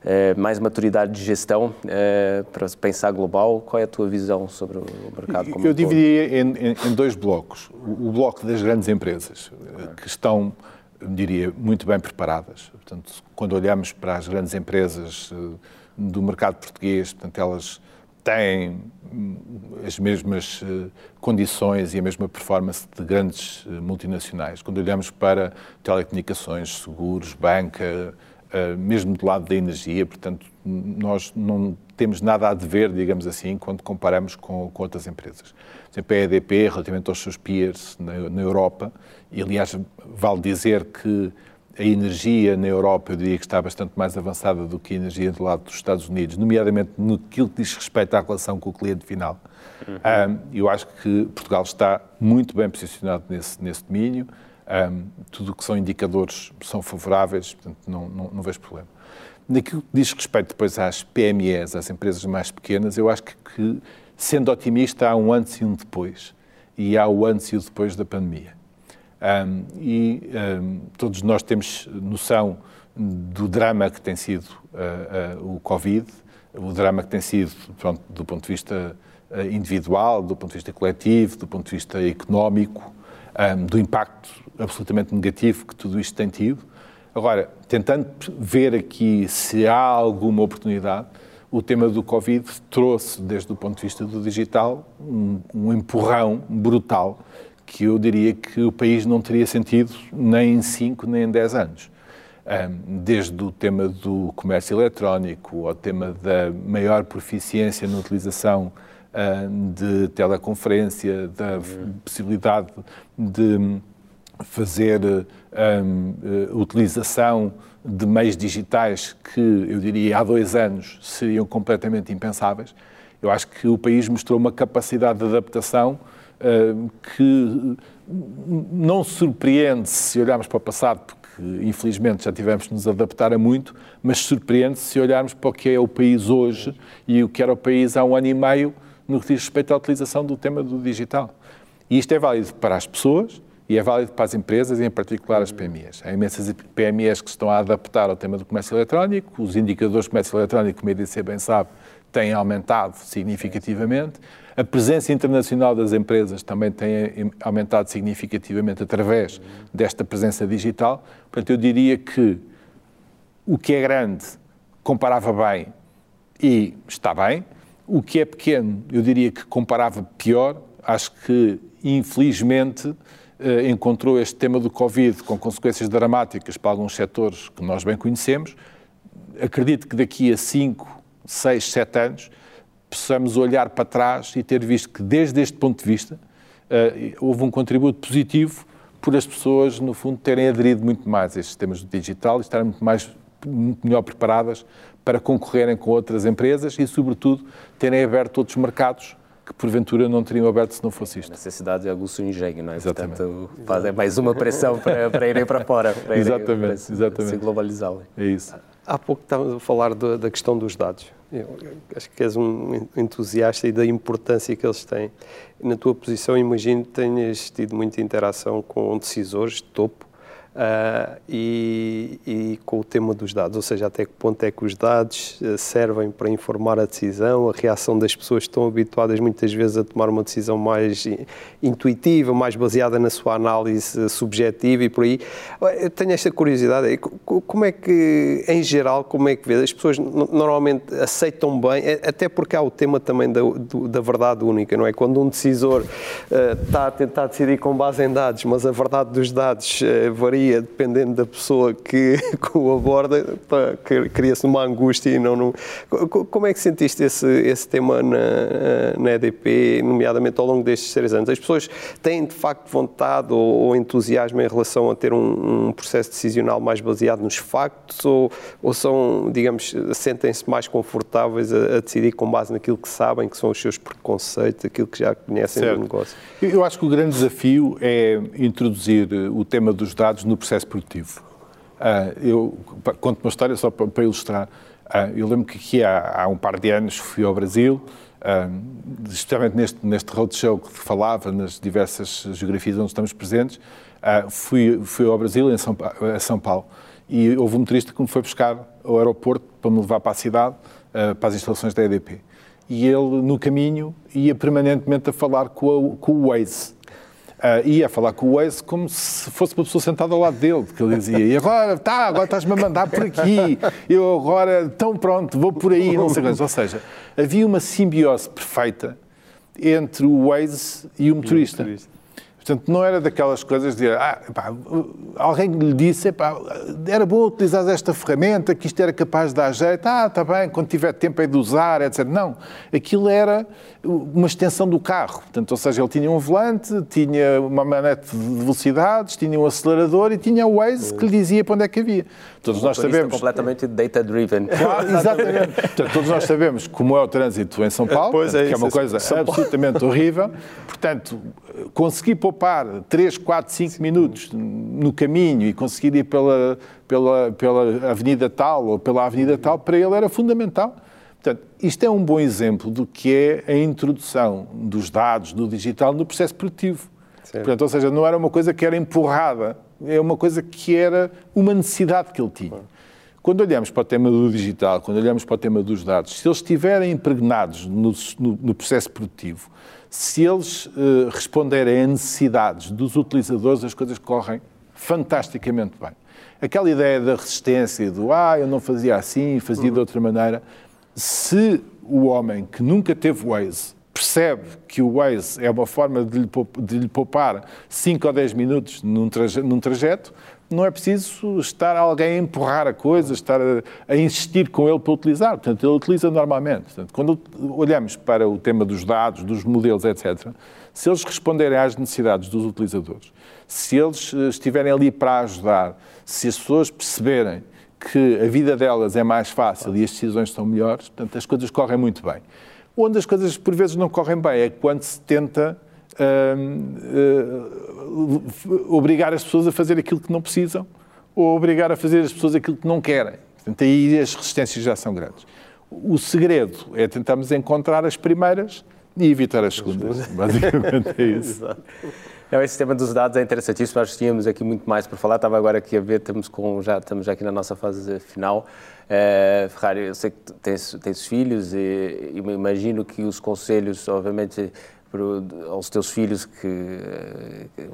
é, mais maturidade de gestão é, para pensar global. Qual é a tua visão sobre o mercado como Eu um dividiria em, em, em, dois blocos. O bloco das grandes empresas, que estão diria, muito bem preparadas. Portanto, quando olhamos para as grandes empresas eh, do mercado português, portanto, elas têm hum, as mesmas eh, condições e a mesma performance de grandes eh, multinacionais. Quando olhamos para telecomunicações, seguros, banca, mesmo do lado da energia, portanto, nós não temos nada a dever, digamos assim, quando comparamos com, com outras empresas. Por exemplo, a EDP, relativamente aos seus peers na, na Europa, e, aliás, vale dizer que a energia na Europa, eu diria que está bastante mais avançada do que a energia do lado dos Estados Unidos, nomeadamente no que diz respeito à relação com o cliente final. Uhum. Um, eu acho que Portugal está muito bem posicionado nesse, nesse domínio. Um, tudo o que são indicadores são favoráveis, portanto, não, não, não vejo problema. Naquilo que diz respeito depois às PMEs, às empresas mais pequenas, eu acho que, que sendo otimista, há um antes e um depois. E há o antes e o depois da pandemia. Um, e um, todos nós temos noção do drama que tem sido uh, uh, o Covid, o drama que tem sido, pronto, do ponto de vista uh, individual, do ponto de vista coletivo, do ponto de vista económico, um, do impacto absolutamente negativo que tudo isto tem tido. Agora, tentando ver aqui se há alguma oportunidade, o tema do Covid trouxe, desde o ponto de vista do digital, um, um empurrão brutal que eu diria que o país não teria sentido nem em 5 nem em 10 anos. Desde o tema do comércio eletrónico ao tema da maior proficiência na utilização de teleconferência, da possibilidade de fazer utilização de meios digitais que, eu diria, há dois anos seriam completamente impensáveis. Eu acho que o país mostrou uma capacidade de adaptação que não surpreende se olharmos para o passado, porque infelizmente já tivemos de nos adaptar a muito, mas surpreende se olharmos para o que é o país hoje e o que era o país há um ano e meio no que diz respeito à utilização do tema do digital. E isto é válido para as pessoas e é válido para as empresas e, em particular, as PMEs. Há imensas PMEs que estão a adaptar ao tema do comércio eletrónico, os indicadores do comércio eletrónico, como a EDC bem sabe, têm aumentado significativamente. A presença internacional das empresas também tem aumentado significativamente através desta presença digital. Portanto, eu diria que o que é grande comparava bem e está bem. O que é pequeno, eu diria que comparava pior. Acho que, infelizmente, encontrou este tema do Covid com consequências dramáticas para alguns setores que nós bem conhecemos. Acredito que daqui a 5, 6, 7 anos possamos olhar para trás e ter visto que, desde este ponto de vista, uh, houve um contributo positivo por as pessoas, no fundo, terem aderido muito mais a estes temas do digital e estarem muito, mais, muito melhor preparadas para concorrerem com outras empresas e, sobretudo, terem aberto outros mercados que porventura não teriam aberto se não fosse isto. A necessidade de aguçar o engenho, não é? Exatamente. Portanto, fazer mais uma pressão para, para irem para fora, para exatamente, irem, para exatamente. se globalizarem. É isso. Há pouco estávamos a falar da questão dos dados. Eu acho que és um entusiasta e da importância que eles têm. Na tua posição, imagino que tenhas tido muita interação com decisores de topo Uh, e, e, com o tema dos dados, ou seja, até que ponto é que os dados uh, servem para informar a decisão, a reação das pessoas que estão habituadas muitas vezes a tomar uma decisão mais intuitiva, mais baseada na sua análise subjetiva e por aí. Eu tenho esta curiosidade, como é que, em geral, como é que vês? As pessoas normalmente aceitam bem, até porque há o tema também da, da verdade única, não é? Quando um decisor uh, está a tentar decidir com base em dados, mas a verdade dos dados varia dependendo da pessoa que, [laughs] que o aborda, cria-se uma angústia e não, não, Como é que sentiste esse, esse tema na, na EDP, nomeadamente ao longo destes três anos? As pessoas têm de facto vontade ou, ou entusiasmo em relação a ter um, um, processo decisional mais baseado nos factos ou, ou são, digamos, sentem-se mais confortáveis a, a, decidir com base naquilo que sabem, que são os seus preconceitos, aquilo que já conhecem certo. do negócio? Eu acho que o grande desafio é introduzir o tema dos dados no processo produtivo. Uh, eu conto uma história só para, para ilustrar. Uh, eu lembro que aqui há, há, um par de anos fui ao Brasil, uh, justamente neste, neste roadshow que falava, nas diversas geografias onde estamos presentes, fui, fui ao Brasil, em São, a São Paulo, e houve um motorista que me foi buscar ao aeroporto para me levar para a cidade, para as instalações da EDP. E ele, no caminho, ia permanentemente a falar com, a, com o Waze uh, ia falar com o Waze como se fosse uma pessoa sentada ao lado dele, que ele dizia, e agora, tá, agora estás-me a mandar por aqui, eu agora, tão pronto, vou por aí, não sei quantos. Ou seja, havia uma simbiose perfeita entre o Waze e o motorista. E o motorista. Portanto, não era daquelas coisas de ah, pá, alguém lhe disse pá, era bom utilizar esta ferramenta, que isto era capaz de dar jeito, ah, está bem, quando tiver tempo é de usar, etc. Não, aquilo era uma extensão do carro. Portanto, ou seja, ele tinha um volante, tinha uma manete de velocidades, tinha um acelerador e tinha o Waze que lhe dizia para onde é que havia. Todos nós sabemos. completamente data-driven. [laughs] Claro, exatamente. Portanto, todos nós sabemos como é o trânsito em São Paulo, pois é, que é uma coisa absolutamente horrível. Portanto, conseguir poupar 3, 4, 5 minutos no caminho e conseguir ir pela, pela, pela avenida tal ou pela avenida tal, para ele era fundamental. Portanto, isto é um bom exemplo do que é a introdução dos dados, do digital, no processo produtivo. Portanto, ou seja, não era uma coisa que era empurrada, é uma coisa que era uma necessidade que ele tinha. Quando olhamos para o tema do digital, quando olhamos para o tema dos dados, se eles estiverem impregnados no, no, no processo produtivo, se eles uh, responderem a necessidades dos utilizadores, as coisas correm fantasticamente bem. Aquela ideia da resistência, do ah, eu não fazia assim, fazia uhum. de outra maneira, se o homem que nunca teve Waze percebe que o Waze é uma forma de lhe poupar 5 ou 10 minutos num trajeto, num trajeto, não é preciso estar alguém a empurrar a coisa, estar a, a, insistir com ele para utilizar. Portanto, ele utiliza normalmente. Portanto, quando olhamos para o tema dos dados, dos modelos, etc., se eles responderem às necessidades dos utilizadores, se eles eh, estiverem ali para ajudar, se as pessoas perceberem que a vida delas é mais fácil e as decisões são melhores, portanto, as coisas correm muito bem. Onde as coisas, por vezes, não correm bem é quando se tenta uh, uh, obrigar as pessoas a fazer aquilo que não precisam ou obrigar a fazer as pessoas aquilo que não querem. Portanto, aí as resistências já são grandes. O segredo é tentarmos encontrar as primeiras e evitar as segundas. Basicamente é isso. [laughs] Não, esse tema dos dados é interessantíssimo. Nós tínhamos aqui muito mais para falar. Estava agora aqui a ver, estamos, com, já, estamos já aqui na nossa fase final. Uh, Ferrari, eu sei que tens, tens filhos e, e imagino que os conselhos, obviamente, aos teus filhos que,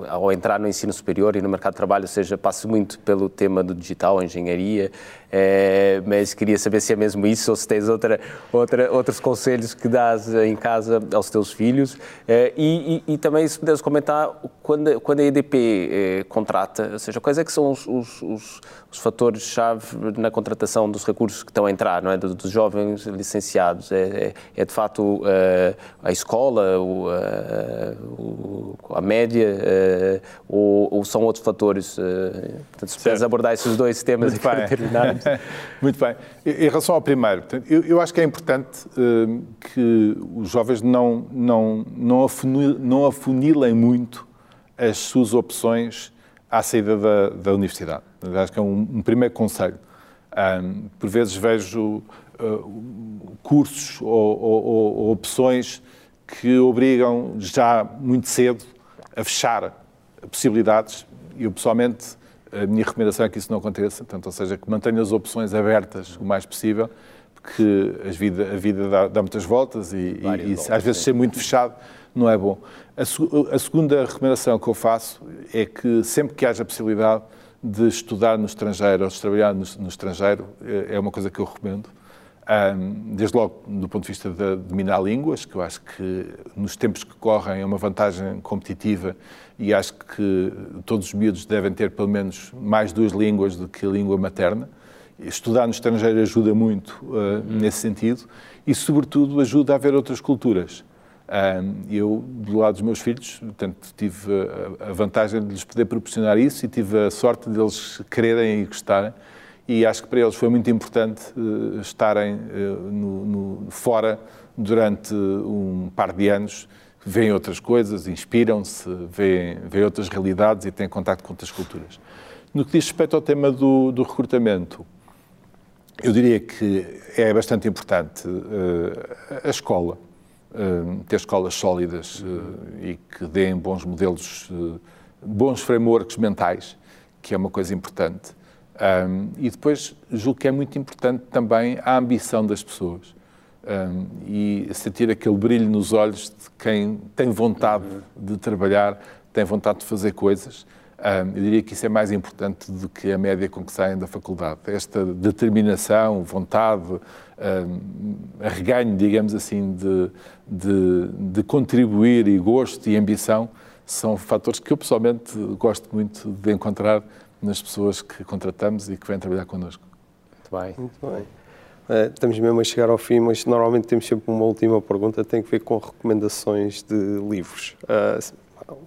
ao entrar no ensino superior e no mercado de trabalho, seja, passe muito pelo tema do digital, engenharia, é, mas queria saber se é mesmo isso ou se tens outra, outra, outros conselhos que dás em casa aos teus filhos. É, e, e, e, também, se puderes comentar, quando, quando a EDP é, contrata, ou seja, quais é que são os, os, os, os fatores-chave na contratação dos recursos que estão a entrar, não é? dos, dos jovens licenciados? É, é, é de facto a escola, o, a, a média, ou, ou, são outros fatores? Portanto, se puderes abordar esses dois temas aqui para terminarmos. [laughs] Muito bem. Em relação ao primeiro, eu, eu acho que é importante que os jovens não, não, não, afunil, não afunilem muito as suas opções à saída da, da universidade. Acho que é um, um primeiro conselho. Um, por vezes vejo uh, cursos ou, ou, ou opções que obrigam já muito cedo a fechar possibilidades. Eu, pessoalmente, a minha recomendação é que isso não aconteça, portanto, ou seja, que mantenha as opções abertas o mais possível, porque vida, a vida dá, dá, muitas voltas e, e, e às vezes ser muito fechado não é bom. A, a, segunda recomendação que eu faço é que sempre que haja possibilidade de estudar no estrangeiro ou de trabalhar no, no estrangeiro, é, é uma coisa que eu recomendo. Um, desde logo, do ponto de vista de dominar línguas, que eu acho que nos tempos que correm é uma vantagem competitiva e acho que todos os miúdos devem ter pelo menos mais duas línguas do que a língua materna. Estudar no estrangeiro ajuda muito uh, nesse sentido e, sobretudo, ajuda a ver outras culturas. eu, do lado dos meus filhos, portanto, tive a, vantagem de lhes poder proporcionar isso e tive a sorte de eles quererem e gostarem. E acho que para eles foi muito importante uh, estarem uh, no, no, fora durante um par de anos veem outras coisas, inspiram-se, veem, veem outras realidades e têm contato com outras culturas. No que diz respeito ao tema do, do recrutamento, eu diria que é bastante importante a escola, ter escolas sólidas e que deem bons modelos, bons frameworks mentais, que é uma coisa importante. Um, e depois julgo que é muito importante também a ambição das pessoas um, e sentir aquele brilho nos olhos de quem tem vontade de trabalhar, tem vontade de fazer coisas. Um, eu diria que isso é mais importante do que a média com que saem da faculdade. Esta determinação, vontade, arreganho, digamos assim, de, de, de contribuir e gosto e ambição são fatores que eu pessoalmente gosto muito de encontrar nas pessoas que contratamos e que vêm trabalhar connosco. Muito bem. Muito bem. Uh, estamos mesmo a chegar ao fim, mas normalmente temos sempre uma última pergunta, tem que ver com recomendações de livros. Uh,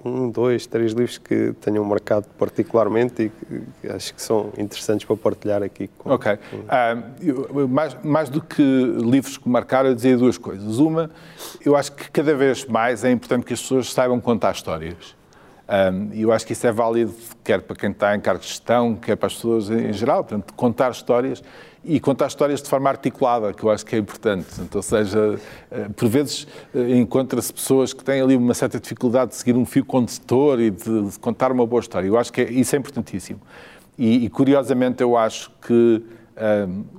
um, dois, três livros que tenham marcado particularmente e que acho que são interessantes para partilhar aqui. Com, ok. Com... Uh, mais, mais do que livros que marcaram, eu dizia duas coisas. Uma, eu acho que cada vez mais é importante que as pessoas saibam contar histórias. E eu acho que isso é válido quer para quem está em cargos de gestão, quer para as pessoas em geral. Portanto, contar histórias e contar histórias de forma articulada, que eu acho que é importante. Portanto, ou seja, eh, por vezes eh, encontra-se pessoas que têm ali uma certa dificuldade de seguir um fio condutor e de, contar uma boa história. Eu acho que é, isso é importantíssimo. E, e, curiosamente eu acho que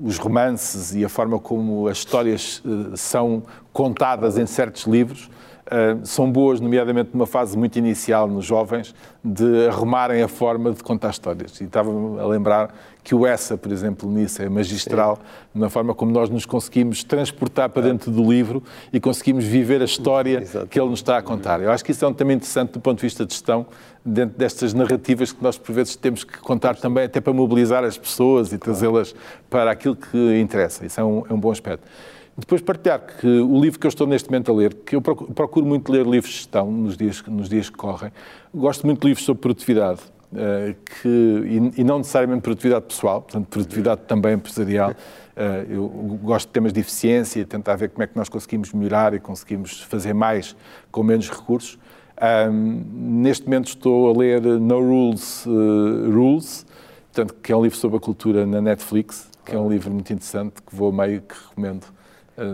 os romances e a forma como as histórias são contadas em certos livros Uh, são boas, nomeadamente numa fase muito inicial nos jovens, de arrumarem a forma de contar histórias. E estava a lembrar que o Essa, por exemplo, nisso é magistral, Sim. na forma como nós nos conseguimos transportar para dentro do livro e conseguimos viver a história Exatamente. que ele nos está a contar. Eu acho que isso é um também interessante do ponto de vista de gestão, dentro destas narrativas que nós, por vezes, temos que contar também, até para mobilizar as pessoas e trazê-las para aquilo que interessa. Isso é um, é um bom aspecto. Depois partilhar que o livro que eu estou neste momento a ler, que eu procuro muito ler livros de gestão nos dias, nos dias que correm, gosto muito de livros sobre produtividade, uh, que, e, e, não necessariamente produtividade pessoal, portanto, produtividade também empresarial. Uh, eu gosto de temas de eficiência, tentar ver como é que nós conseguimos melhorar e conseguimos fazer mais com menos recursos. Um, neste momento estou a ler No Rules uh, Rules, portanto, que é um livro sobre a cultura na Netflix, que é um livro muito interessante, que vou meio que recomendo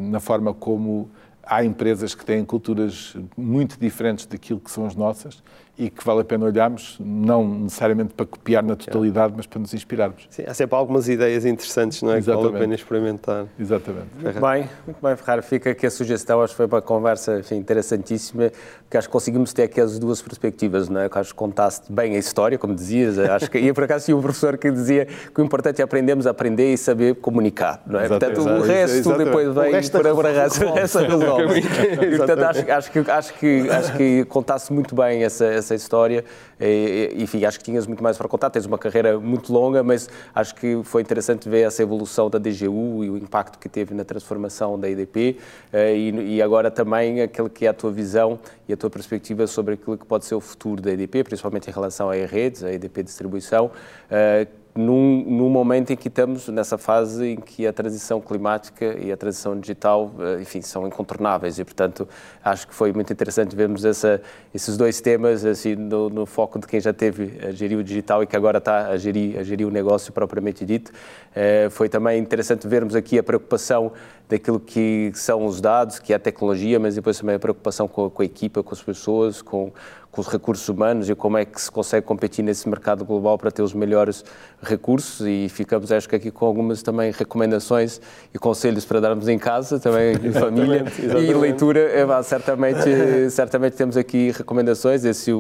na forma como há empresas que têm culturas muito diferentes daquilo que são as nossas e que vale a pena olharmos, não necessariamente para copiar na totalidade, mas para nos inspirarmos. Sim, há sempre algumas ideias interessantes, não é? Exatamente. Que vale a pena experimentar. Exatamente. Muito bem, muito bem, Ferrari. Fica aqui a sugestão, acho que foi uma conversa enfim, interessantíssima, que acho que conseguimos ter aqui as duas perspectivas, não é? Que acho que contaste bem a história, como dizias, acho que, e por acaso tinha um professor que dizia que o importante é aprendermos a aprender e saber comunicar, não é? Portanto, o resto Exatamente. depois vem por abraçar essa [laughs] resolve. e, portanto, acho, acho, que, acho, que, acho que contaste muito bem essa essa história. E, enfim, acho que tinhas muito mais para contar. Tens uma carreira muito longa, mas acho que foi interessante ver essa evolução da DGU e o impacto que teve na transformação da IDP eh, e, e agora também aquele que é a tua visão e a tua perspectiva sobre aquilo que pode ser o futuro da IDP, principalmente em relação à redes, à IDP Distribuição eh, num, num, momento em que estamos nessa fase em que a transição climática e a transição digital, eh, enfim, são incontornáveis e, portanto, acho que foi muito interessante vermos essa, esses dois temas assim, no, no, foco de quem já teve a gerir o digital e que agora está a gerir, a gerir o negócio propriamente dito. É, foi também interessante vermos aqui a preocupação daquilo que são os dados, que é a tecnologia, mas depois também a preocupação com com a equipa, com as pessoas, com, com os recursos humanos e como é que se consegue competir nesse mercado global para ter os melhores recursos. E ficamos acho que aqui com algumas também recomendações e conselhos para darmos em casa também em [laughs] família. Exatamente. e leitura é, certamente certamente temos aqui recomendações. Esse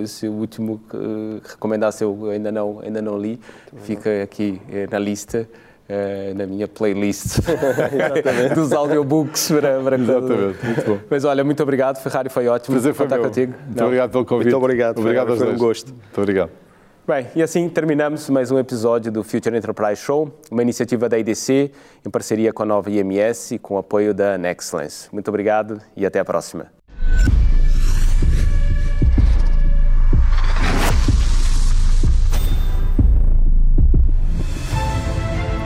esse último que recomendasse eu ainda não ainda não li. Fica aqui eh, na lista Uh, na minha playlist [laughs] dos audiobooks para, para Exatamente, muito bom. Mas olha, muito obrigado, Ferrari, foi ótimo Prazer foi meu. contigo. Muito Não. obrigado pelo convite. Muito obrigado, obrigado foi um gosto. Muito obrigado. Bem, e assim terminamos mais um episódio do Future Enterprise Show, uma iniciativa da IDC em parceria com a nova IMS e com o apoio da Nexcellence. Muito obrigado e até a próxima.